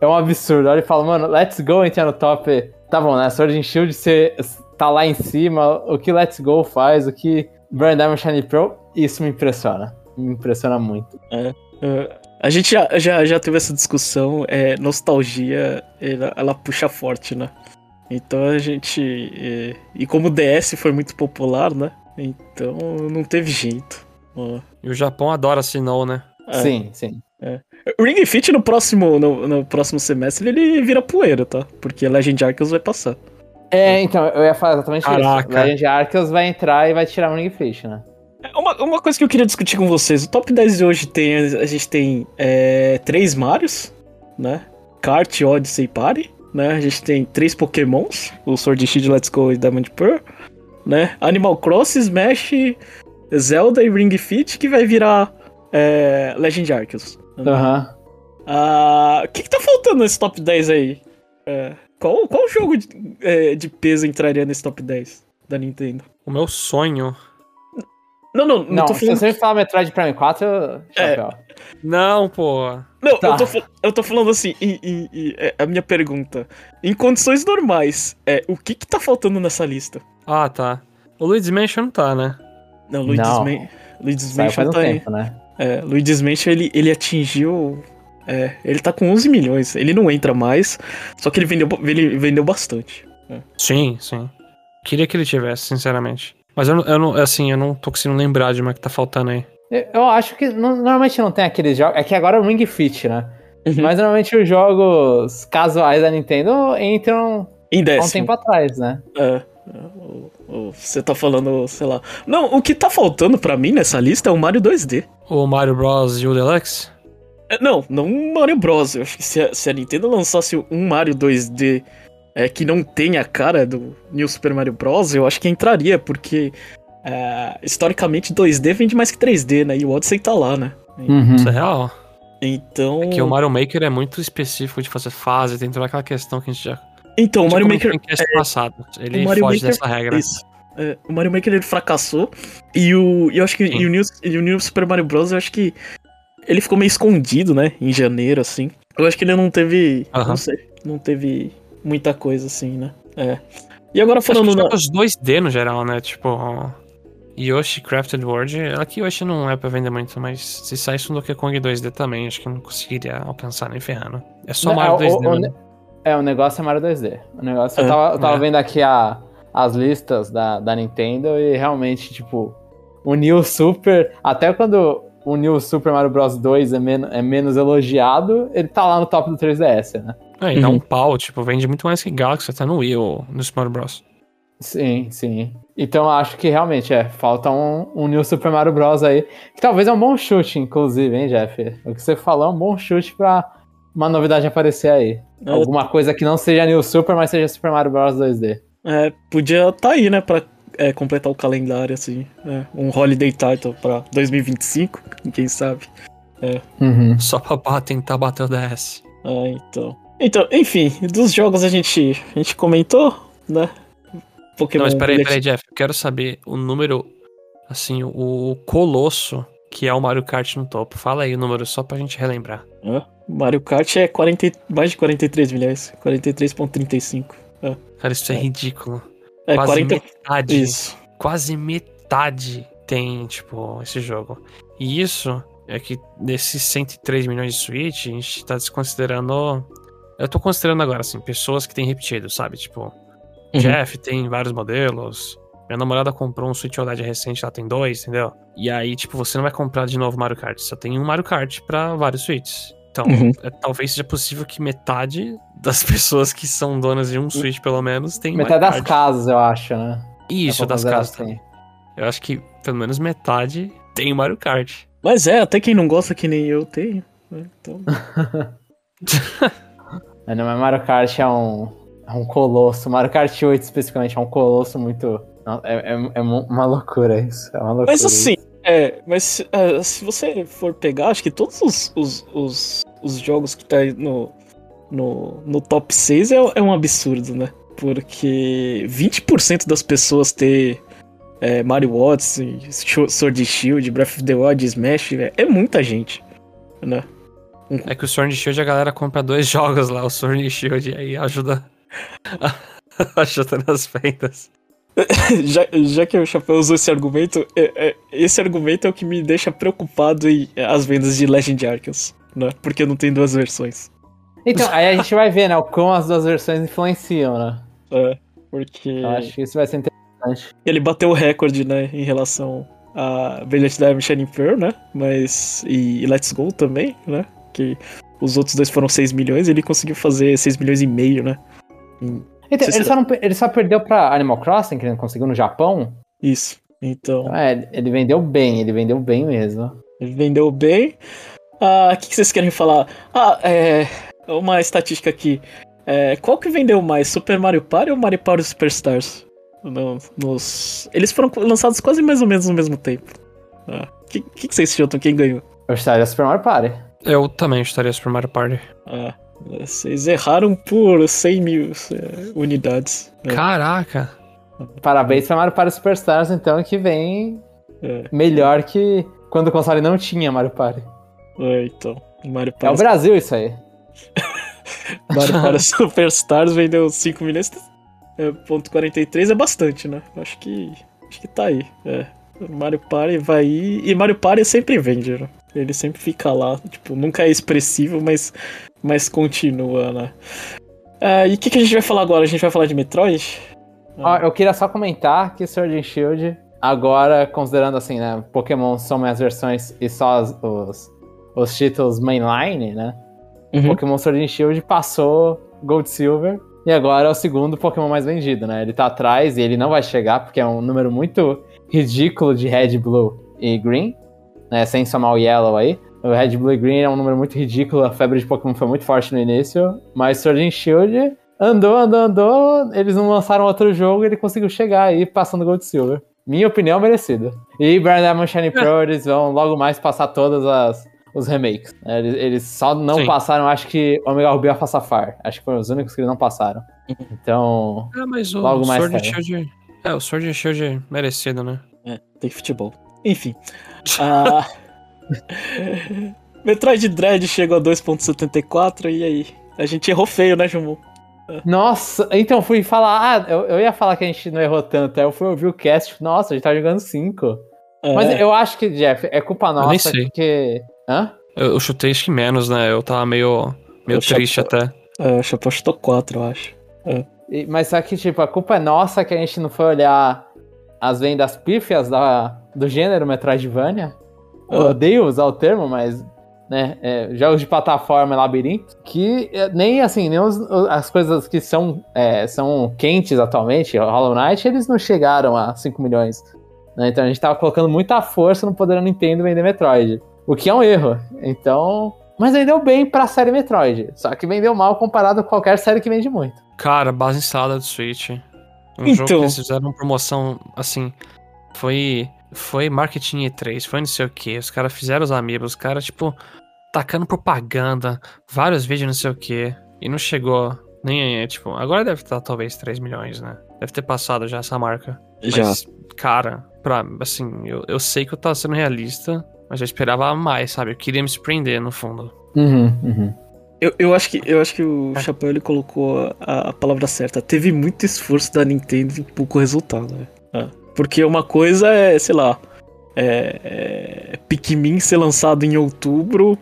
é um absurdo. Olha e fala, mano, let's go entrar no top. Tá bom, né? Sword and Shield você tá lá em cima. O que Let's Go faz, o que Burn Diamond Shining Pearl, isso me impressiona. Me impressiona muito. É. Uh, a gente já, já, já teve essa discussão, é, nostalgia, ela, ela puxa forte, né? Então a gente. E, e, como o DS foi muito popular, né? Então não teve jeito. E o Japão adora Sinnoh, né? É, sim, sim. É. O Ring Fit no próximo, no, no, próximo semestre ele vira poeira, tá? Porque Legend Arceus vai passar. É, então, eu ia falar exatamente Caraca. isso. Legend Arceus vai entrar e vai tirar o Ring Fit, né? Uma, uma coisa que eu queria discutir com vocês. O top 10 de hoje tem. A gente tem é, três Marios, né? Kart, Odyssey e Party. Né? A gente tem três Pokémons, o Sword Shield, Let's Go e Diamond Pearl, né? Animal Cross, Smash, Zelda e Ring Fit, que vai virar é, Legend Arceus. Aham. Uhum. O que, que tá faltando nesse top 10 aí? É, qual, qual jogo de, é, de peso entraria nesse top 10 da Nintendo? O meu sonho não, não, não, não tô falando... se você falar Metroid Prime 4, eu... É. Não, pô. Não, tá. eu, tô, eu tô falando assim, e, e, e, é, a minha pergunta. Em condições normais, é, o que que tá faltando nessa lista? Ah, tá. O Luigi's Mansion não tá, né? Não, Luigi's, não. Man... Luigi's Mansion tá um tempo, né? É, Luigi's Mansion, ele, ele atingiu... É, ele tá com 11 milhões. Ele não entra mais, só que ele vendeu, ele vendeu bastante. É. Sim, sim. Queria que ele tivesse, sinceramente. Mas eu, eu não, assim, eu não tô conseguindo lembrar de uma que tá faltando aí. Eu acho que normalmente não tem aqueles jogos. É que agora é o Ring Fit, né? Uhum. Mas normalmente os jogos casuais da Nintendo entram em há um tempo atrás, né? É. Você tá falando, sei lá. Não, o que tá faltando para mim nessa lista é o Mario 2D. O Mario Bros. U Deluxe? É, não, não o Mario Bros. Eu acho que se a, se a Nintendo lançasse um Mario 2D é, que não tem a cara do New Super Mario Bros., eu acho que entraria, porque é, historicamente 2D vende mais que 3D, né? E o Odyssey tá lá, né? Uhum. Isso é real. Então. É que o Mario Maker é muito específico de fazer fase, tem toda aquela questão que a gente já. Então, o Mario Maker. É, passado. Ele foge Maker, dessa regra. Isso. É, o Mario Maker ele fracassou. E o. eu acho que. E o, New, e o New Super Mario Bros. eu acho que. Ele ficou meio escondido, né? Em janeiro, assim. Eu acho que ele não teve. Uhum. Não sei. Não teve muita coisa assim, né? É. E agora falando. Na... Os 2D no geral, né? Tipo. Yoshi Crafted World. Aqui Yoshi não é pra vender muito, mas se saísse um Donkey Kong 2D também, acho que não conseguiria alcançar nem ferrando. É só não, Mario é, 2D. O, né? É, o negócio é Mario 2D. O negócio. É, eu tava, eu tava é. vendo aqui a, as listas da, da Nintendo e realmente, tipo, o New Super. Até quando o New Super Mario Bros 2 é, men é menos elogiado, ele tá lá no top do 3DS, né? É, e dá uhum. um pau, tipo, vende muito mais que Galaxy até no Wii ou no Super Mario Bros. Sim, sim. Então acho que realmente é, falta um, um New Super Mario Bros. aí. Que talvez é um bom chute, inclusive, hein, Jeff? O que você falou é um bom chute pra uma novidade aparecer aí. É. Alguma coisa que não seja New Super, mas seja Super Mario Bros 2D. É, podia tá aí, né, pra é, completar o calendário, assim. É, um Holiday Title pra 2025, quem sabe. É. Uhum. Só pra tentar bater o DS. Ah, então. Então, enfim, dos jogos a gente, a gente comentou, né? Pokémon. Não, mas peraí, peraí, Jeff. Eu quero saber o número, assim, o colosso que é o Mario Kart no topo. Fala aí o número só pra gente relembrar. Ah, Mario Kart é 40, mais de 43 milhões. 43,35. Ah. Cara, isso é, é ridículo. É, quase 40... metade. Isso. Quase metade tem, tipo, esse jogo. E isso é que desses 103 milhões de Switch, a gente tá desconsiderando. Eu tô considerando agora, assim, pessoas que têm repetido, sabe? Tipo, Uhum. Jeff tem vários modelos. Minha namorada comprou um Switch OLED recente, ela tem dois, entendeu? E aí, tipo, você não vai comprar de novo Mario Kart, só tem um Mario Kart para vários Switches. Então, uhum. é, talvez seja possível que metade das pessoas que são donas de um Switch, pelo menos, tem Metade das casas, eu acho, né? Isso, das casas assim. Eu acho que pelo menos metade tem Mario Kart. Mas é, até quem não gosta que nem eu tenho. Né? Então... é, não, mas Mario Kart é um, é um colosso. Mario Kart 8 especificamente é um colosso muito. É, é, é uma loucura isso. É uma loucura mas assim, é, mas uh, se você for pegar, acho que todos os, os, os, os jogos que tá aí no, no, no top 6 é, é um absurdo, né? Porque 20% das pessoas ter é, Mario Odyssey, Sword Shield, Breath of the Wild, Smash, é, é muita gente, né? É que o Sword Shield a galera compra dois jogos lá, o Sword Shield, e aí ajuda Ajuda nas vendas. já, já que o Chapéu usou esse argumento, é, é, esse argumento é o que me deixa preocupado em as vendas de Legend Arceus, né? Porque não tem duas versões. Então, aí a gente vai ver, né, como as duas versões influenciam, né? É, porque... Eu acho que isso vai ser interessante. Ele bateu o recorde, né, em relação a Brilliant Diamond Shining Pearl, né? Mas... E, e Let's Go também, né? Que os outros dois foram 6 milhões e ele conseguiu fazer 6 milhões e meio, né? Então, ele, só não, ele só perdeu pra Animal Crossing, que ele não conseguiu no Japão. Isso. Então. É, ele vendeu bem, ele vendeu bem mesmo. Ele vendeu bem. Ah, o que, que, vocês querem falar? Ah, é. Uma estatística aqui. É, qual que vendeu mais, Super Mario Party ou Mario Party Superstars? No, nos... Eles foram lançados quase mais ou menos no mesmo tempo. O ah, que, que, que, vocês chutam? Quem ganhou? Eu estaria Super Mario Party. Eu também estaria Super Mario Party. Ah, vocês erraram por 100 mil é, unidades. Né? Caraca! Parabéns pra Mario Party Superstars, então, que vem é. melhor que quando o console não tinha Mario Party. É, então. Mario Party... É o Brasil isso aí. Mario Party Superstars vendeu 5 milhões. É, ponto 43 é bastante, né? Acho que. Acho que tá aí. É. Mario Party vai ir. E Mario Party sempre vende, né? Ele sempre fica lá. Tipo, nunca é expressivo, mas mas continua, né? Uh, e o que, que, a gente vai falar agora? A gente vai falar de Metroid? Ah, eu queria só comentar que Sword and Shield, agora, considerando assim, né? Pokémon são minhas versões e só os, os, os títulos mainline, né? Uhum. Pokémon Sword and Shield passou Gold Silver e agora é o segundo Pokémon mais vendido, né? Ele tá atrás e ele não vai chegar porque é um número muito ridículo de Red, Blue e Green, né? Sem somar o Yellow aí. O Red, Blue e Green é um número muito ridículo, a febre de Pokémon foi muito forte no início, mas Sword and Shield andou, andou, andou, eles não lançaram outro jogo e ele conseguiu chegar aí passando Gold Silver. Minha opinião, merecida. E Burn Diamond Shiny Pro, eles vão logo mais passar todas as os remakes. É, eles, eles só não Sim. passaram, acho que Omega Ruby e Alpha Sapphire. Acho que foram os únicos que eles não passaram. Então, é, mas o logo mais Sword Shield, é, o Sword and Shield é merecido, né? É, tem futebol. Enfim. Uh... Metroid Dread chegou a 2.74 e aí? A gente errou feio, né, Jumu? Nossa, então fui falar. Ah, eu, eu ia falar que a gente não errou tanto. Aí eu fui ouvir o cast. Nossa, a gente tá jogando 5. É. Mas eu acho que, Jeff, é culpa nossa. Eu nem sei. Porque. Hã? Eu, eu, chutei acho que menos, né? Eu tava meio, meio triste chapéu, até. É, o Chapéu chutou 4, eu acho. É. E, mas só que, tipo, a culpa é nossa que a gente não foi olhar as vendas pífias da, do gênero Metroidvania. eu odeio usar o termo, mas né, é, jogos de plataforma labirinto, que é, nem assim, nem os, as coisas que são, é, são quentes atualmente, Hollow Knight, eles não chegaram a 5 milhões. Né? Então a gente tava colocando muita força no poder da Nintendo vender Metroid. O que é um erro. Então. Mas vendeu bem pra série Metroid. Só que vendeu mal comparado com qualquer série que vende muito. Cara, base instalada do Switch. Um então... jogo que eles fizeram promoção, assim. Foi. Foi marketing E3, foi não sei o que. Os caras fizeram os amigos, os caras, tipo, tacando propaganda, vários vídeos, não sei o que. E não chegou nem, tipo, agora deve estar talvez 3 milhões, né? Deve ter passado já essa marca. Já. Mas, cara, pra, assim, eu, eu sei que eu tava sendo realista, mas eu esperava mais, sabe? Eu queria me surpreender, no fundo. Uhum, uhum. Eu, eu, acho que, eu acho que o é. Chapéu ele colocou a, a, palavra certa. Teve muito esforço da Nintendo e pouco resultado, né? Porque uma coisa é, sei lá, é, é, Pikmin ser lançado em outubro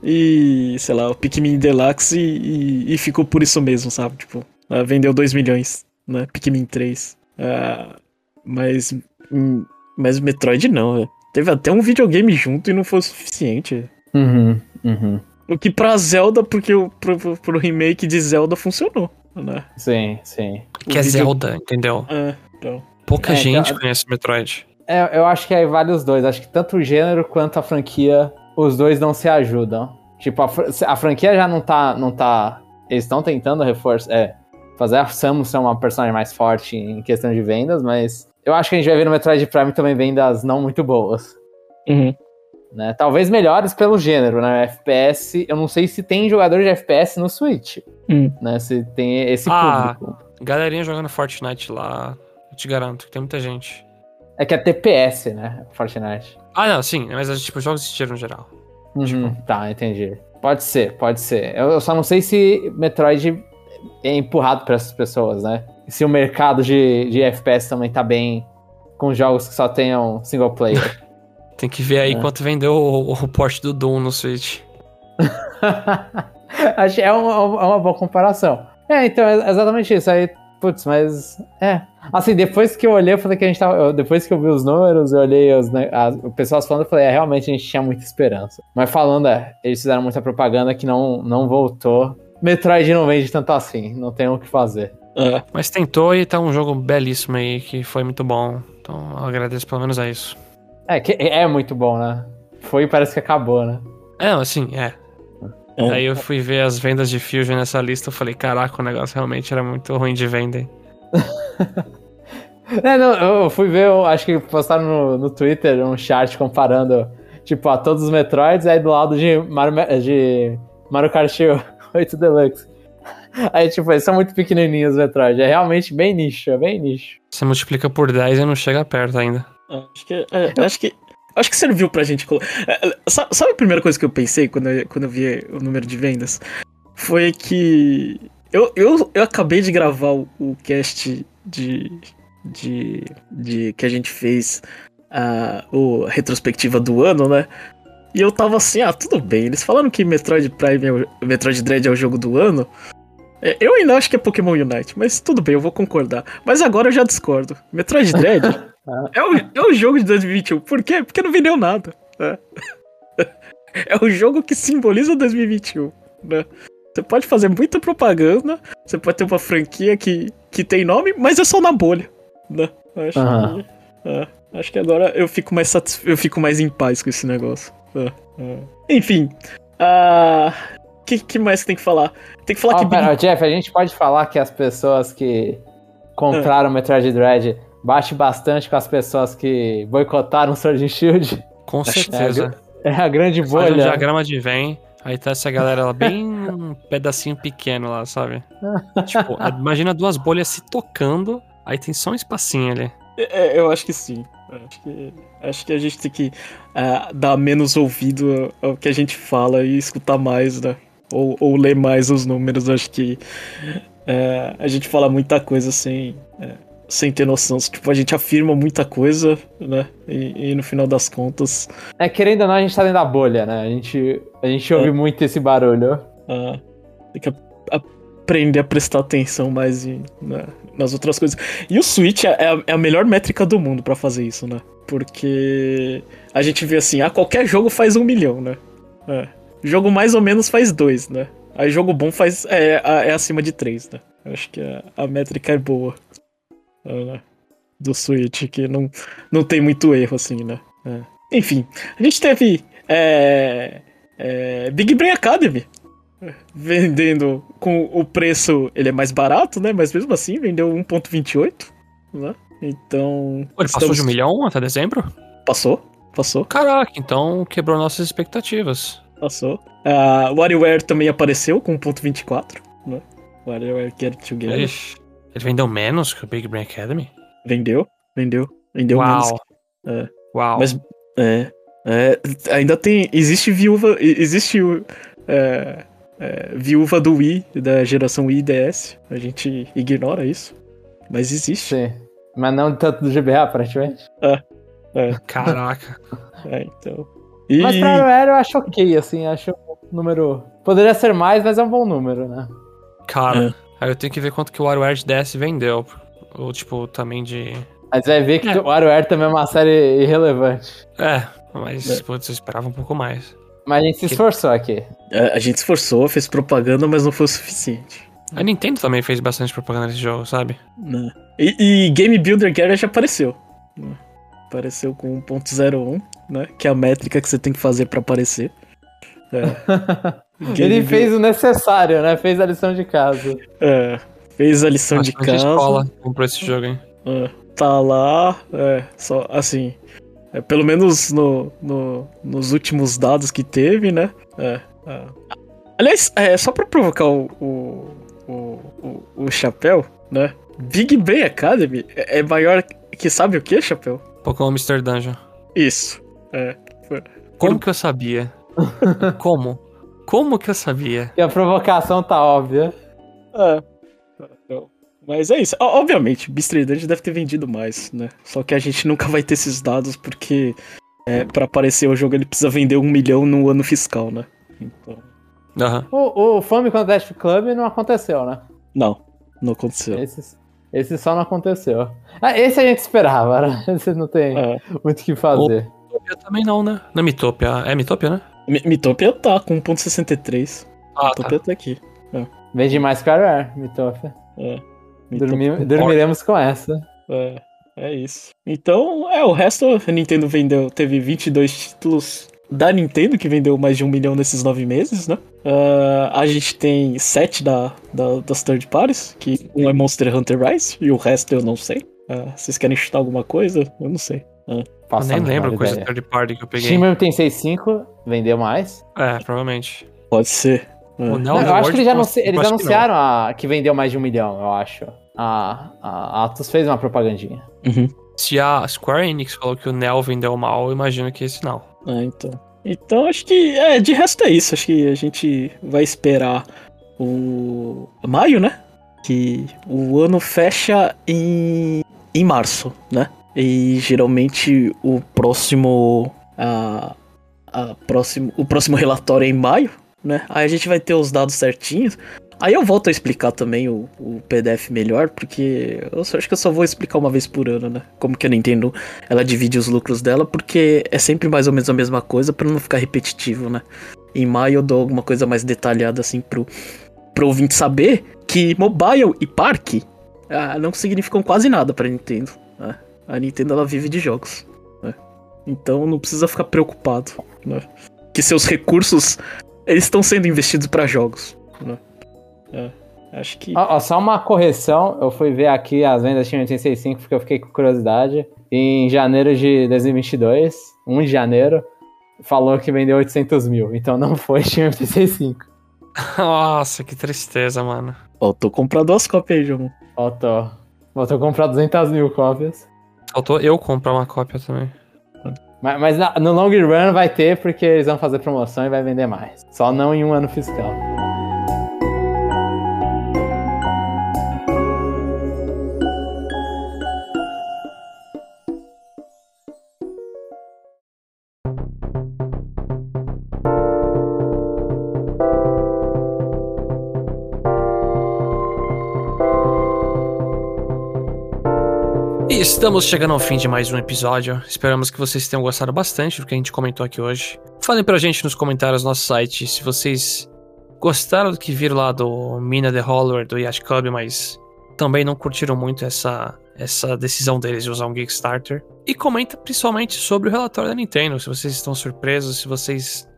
e, sei lá, o Pikmin Deluxe e, e, e ficou por isso mesmo, sabe? Tipo, uh, vendeu 2 milhões, né? Pikmin 3. Uh, ah, mas, hum, mas Metroid não, né? Teve até um videogame junto e não foi o suficiente. Uhum, uhum. O que pra Zelda, porque o, pro, pro, pro remake de Zelda funcionou, né? Sim, sim. Que é Zelda, entendeu? É, então. Pouca é, gente então, conhece Metroid. É, eu acho que aí vale os dois. Acho que tanto o gênero quanto a franquia, os dois não se ajudam. Tipo, a, a franquia já não tá. Não tá eles estão tentando reforçar. É, fazer a Samus ser uma personagem mais forte em questão de vendas, mas eu acho que a gente vai ver no Metroid Prime também vendas não muito boas. Uhum. Né? Talvez melhores pelo gênero, né? FPS, eu não sei se tem jogador de FPS no Switch. Uhum. Né? Se tem esse ah, público. Galerinha jogando Fortnite lá, eu te garanto que tem muita gente. É que é TPS, né? Fortnite. Ah, não, sim, mas é tipo jogos de tiro no geral. Uhum, tipo... Tá, entendi. Pode ser, pode ser. Eu, eu, só não sei se Metroid é empurrado para essas pessoas, né? Se o mercado de, de FPS também tá bem com jogos que só tenham single player. Tem que ver aí é. quanto vendeu o, o porte do Doom no Switch. É uma, é uma boa comparação. É, então, é exatamente isso. Aí Putz, mas. É. Assim, depois que eu olhei, eu falei que a gente tava. Depois que eu vi os números, eu olhei os, né, as, o pessoal falando, eu falei, é, realmente a gente tinha muita esperança. Mas falando, é, eles fizeram muita propaganda que não, não voltou. Metroid não vende tanto assim, não tem o que fazer. É. Mas tentou e tá um jogo belíssimo aí, que foi muito bom. Então eu agradeço pelo menos a isso. É, que é muito bom, né? Foi e parece que acabou, né? É, assim, é. É. Aí eu fui ver as vendas de Fusion nessa lista, eu falei, caraca, o negócio realmente era muito ruim de venda. é, não, eu fui ver, eu acho que postaram no, no Twitter um chart comparando, tipo, a todos os Metroids, aí do lado de Mario, de Mario Kart 8 Deluxe. Aí, tipo, eles são muito pequenininhos os Metroid. É realmente bem nicho, é bem nicho. Você multiplica por 10 e não chega perto ainda. Acho que, é, acho que Acho que serviu pra gente. É, é, sabe a primeira coisa que eu pensei quando eu, quando eu vi o número de vendas? Foi que. Eu, eu, eu acabei de gravar o, cast de, de, de. que a gente fez. A, o retrospectiva do ano, né? E eu tava assim, ah, tudo bem. Eles falaram que Metroid Prime, é o, Metroid Dread é o jogo do ano. Eu ainda acho que é Pokémon Unite, mas tudo bem, eu vou concordar. Mas agora eu já discordo. Metroid Dread é, o, é o jogo de 2021. Por quê? Porque não vendeu nada. Né? É o jogo que simboliza 2021. Né? Você pode fazer muita propaganda, você pode ter uma franquia que, que tem nome, mas é só na bolha. Né? Acho, uhum. que, é, acho que agora eu fico mais satisf... eu fico mais em paz com esse negócio. É, é. Enfim. Uh, que, que mais tem que falar? Tem que falar oh, que. Pera, Jeff, a gente pode falar que as pessoas que compraram o Metroid Dread bate bastante com as pessoas que boicotaram o Sword Shield. Com certeza. É a, é a grande bolha. Faz um diagrama de vem, aí tá essa galera lá bem um pedacinho pequeno lá, sabe? tipo, imagina duas bolhas se tocando, aí tem só um espacinho ali. É, é eu acho que sim. Acho que, acho que a gente tem que uh, dar menos ouvido ao que a gente fala e escutar mais, né? Ou, ou ler mais os números. Acho que uh, a gente fala muita coisa sem, uh, sem ter noção. Tipo, a gente afirma muita coisa, né? E, e, no final das contas. É, querendo ou não, a gente tá dentro da bolha, né? A gente, a gente ouve é. muito esse barulho. Ah, tem que aprender a prestar atenção mais em, né, nas outras coisas. E o Switch é, é, a, é a melhor métrica do mundo para fazer isso, né? Porque a gente vê assim, ah, qualquer jogo faz um milhão, né? É. Jogo mais ou menos faz dois, né? Aí jogo bom faz. É, é, é acima de três, né? Eu acho que a, a métrica é boa. né? Do Switch, que não, não tem muito erro, assim, né? É. Enfim, a gente teve. É, é, Big Brain Academy. Vendendo com o preço. Ele é mais barato, né? Mas mesmo assim, vendeu 1,28. Né? Então. Pô, ele passou de um milhão até dezembro? Passou, passou. Caraca, então quebrou nossas expectativas. Passou. Uh, WarioWare também apareceu com 1.24, né? WarioWare Get Together. Ixi, ele vendeu menos que o Big Brain Academy? Vendeu, vendeu. Vendeu Uau. menos. É. Uau. Mas, é, é, ainda tem, existe viúva, existe é, é, viúva do Wii, da geração Wii DS. A gente ignora isso, mas existe. Sim, mas não tanto do GBA, aparentemente. É, é. Caraca. É, então... E... Mas pra Rare eu acho ok, assim, acho um número. Poderia ser mais, mas é um bom número, né? Cara, é. aí eu tenho que ver quanto que o WarioWare de DS vendeu. Ou, tipo, também de. Mas vai ver que é. o WarioWare também é uma série irrelevante. É, mas, é. putz, eu esperava um pouco mais. Mas a gente se esforçou aqui. É, a gente se esforçou, fez propaganda, mas não foi o suficiente. A Nintendo também fez bastante propaganda nesse jogo, sabe? Né. E, e Game Builder Garage apareceu. Apareceu com 1.01 né? Que é a métrica que você tem que fazer para aparecer. É. Ele fez o necessário, né? Fez a lição de casa. É, fez a lição Acho de casa. escola comprou esse jogo, hein? É, tá lá, é, só assim. É, pelo menos no, no, nos últimos dados que teve, né? É, é. Aliás, é, só pra provocar o, o, o, o, o chapéu, né? Big Bang Academy é, é maior que sabe o que, chapéu? Pokémon Mr. Dungeon. Isso. É. Como que eu sabia? Como? Como que eu sabia? E a provocação tá óbvia. É. Mas é isso. Obviamente, Beast deve ter vendido mais, né? Só que a gente nunca vai ter esses dados porque é, para aparecer o jogo ele precisa vender um milhão no ano fiscal, né? Então. Uhum. O, o Famicom Dash Club não aconteceu, né? Não, não aconteceu. Esse, esse só não aconteceu. Ah, esse a gente esperava, né? Esse não tem é. muito o que fazer. Mitopia também não, né? Na Mitopia. É Mitopia, né? M Mitopia tá com 1.63. Ah, Mitopia tá. tá aqui. É. Vende mais caro, é, Mitopia. É. Dormi dormiremos com essa. É, é isso. Então, é, o resto a Nintendo vendeu, teve 22 títulos da Nintendo, que vendeu mais de um milhão nesses nove meses, né? Uh, a gente tem sete da, da, das third parties, que um é Monster Hunter Rise e o resto eu não sei. Uh, vocês querem chutar alguma coisa? Eu não sei. Uh. Eu nem lembro coisa third party que eu peguei. Shimmer tem 6.5, vendeu mais. É, provavelmente. Pode ser. É. Não, eu acho que eles, anunci eles anunciaram que, a, que vendeu mais de um milhão, eu acho. A, a Atos fez uma propagandinha. Uhum. Se a Square Enix falou que o Neo vendeu mal, eu imagino que é sinal. Ah, então. Então acho que. É, de resto é isso. Acho que a gente vai esperar o. Maio, né? Que o ano fecha em. em março, né? E geralmente o próximo. A, a próximo, o próximo relatório é em maio, né? Aí a gente vai ter os dados certinhos. Aí eu volto a explicar também o, o PDF melhor, porque eu só, acho que eu só vou explicar uma vez por ano, né? Como que a Nintendo ela divide os lucros dela, porque é sempre mais ou menos a mesma coisa para não ficar repetitivo, né? Em maio eu dou alguma coisa mais detalhada assim pro, pro ouvinte saber que mobile e parque ah, não significam quase nada pra Nintendo. Né? A Nintendo ela vive de jogos. Né? Então não precisa ficar preocupado. Né? Que seus recursos eles estão sendo investidos para jogos. Né? É, acho que. Ó, só uma correção, eu fui ver aqui as vendas de 86.5 porque eu fiquei com curiosidade. Em janeiro de 2022, 1 de janeiro, falou que vendeu 800 mil. Então não foi Steam 86.5. Nossa, que tristeza, mano. Faltou comprar duas cópias aí, João. Faltou. Faltou comprar 200 mil cópias. Faltou eu comprar uma cópia também. Mas, mas no long run vai ter porque eles vão fazer promoção e vai vender mais. Só não em um ano fiscal. Estamos chegando ao fim de mais um episódio. Esperamos que vocês tenham gostado bastante do que a gente comentou aqui hoje. Falem pra gente nos comentários no nosso site se vocês gostaram do que viram lá do Mina the Holler, do Yacht Club, mas também não curtiram muito essa, essa decisão deles de usar um Kickstarter. E comenta principalmente sobre o relatório da Nintendo, se vocês estão surpresos, se vocês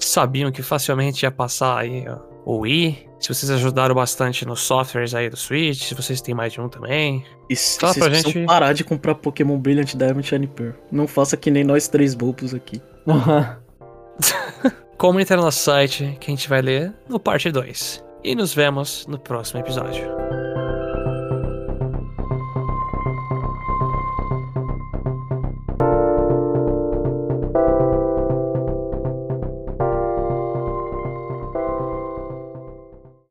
sabiam que facilmente ia passar aí o Wii, se vocês ajudaram bastante nos softwares aí do Switch, se vocês têm mais de um também. E se Fala vocês precisam gente... parar de comprar Pokémon Brilliant Diamond Shiny Pearl. Não faça que nem nós três bobos aqui. Comenta no nosso site que a gente vai ler no parte 2. E nos vemos no próximo episódio.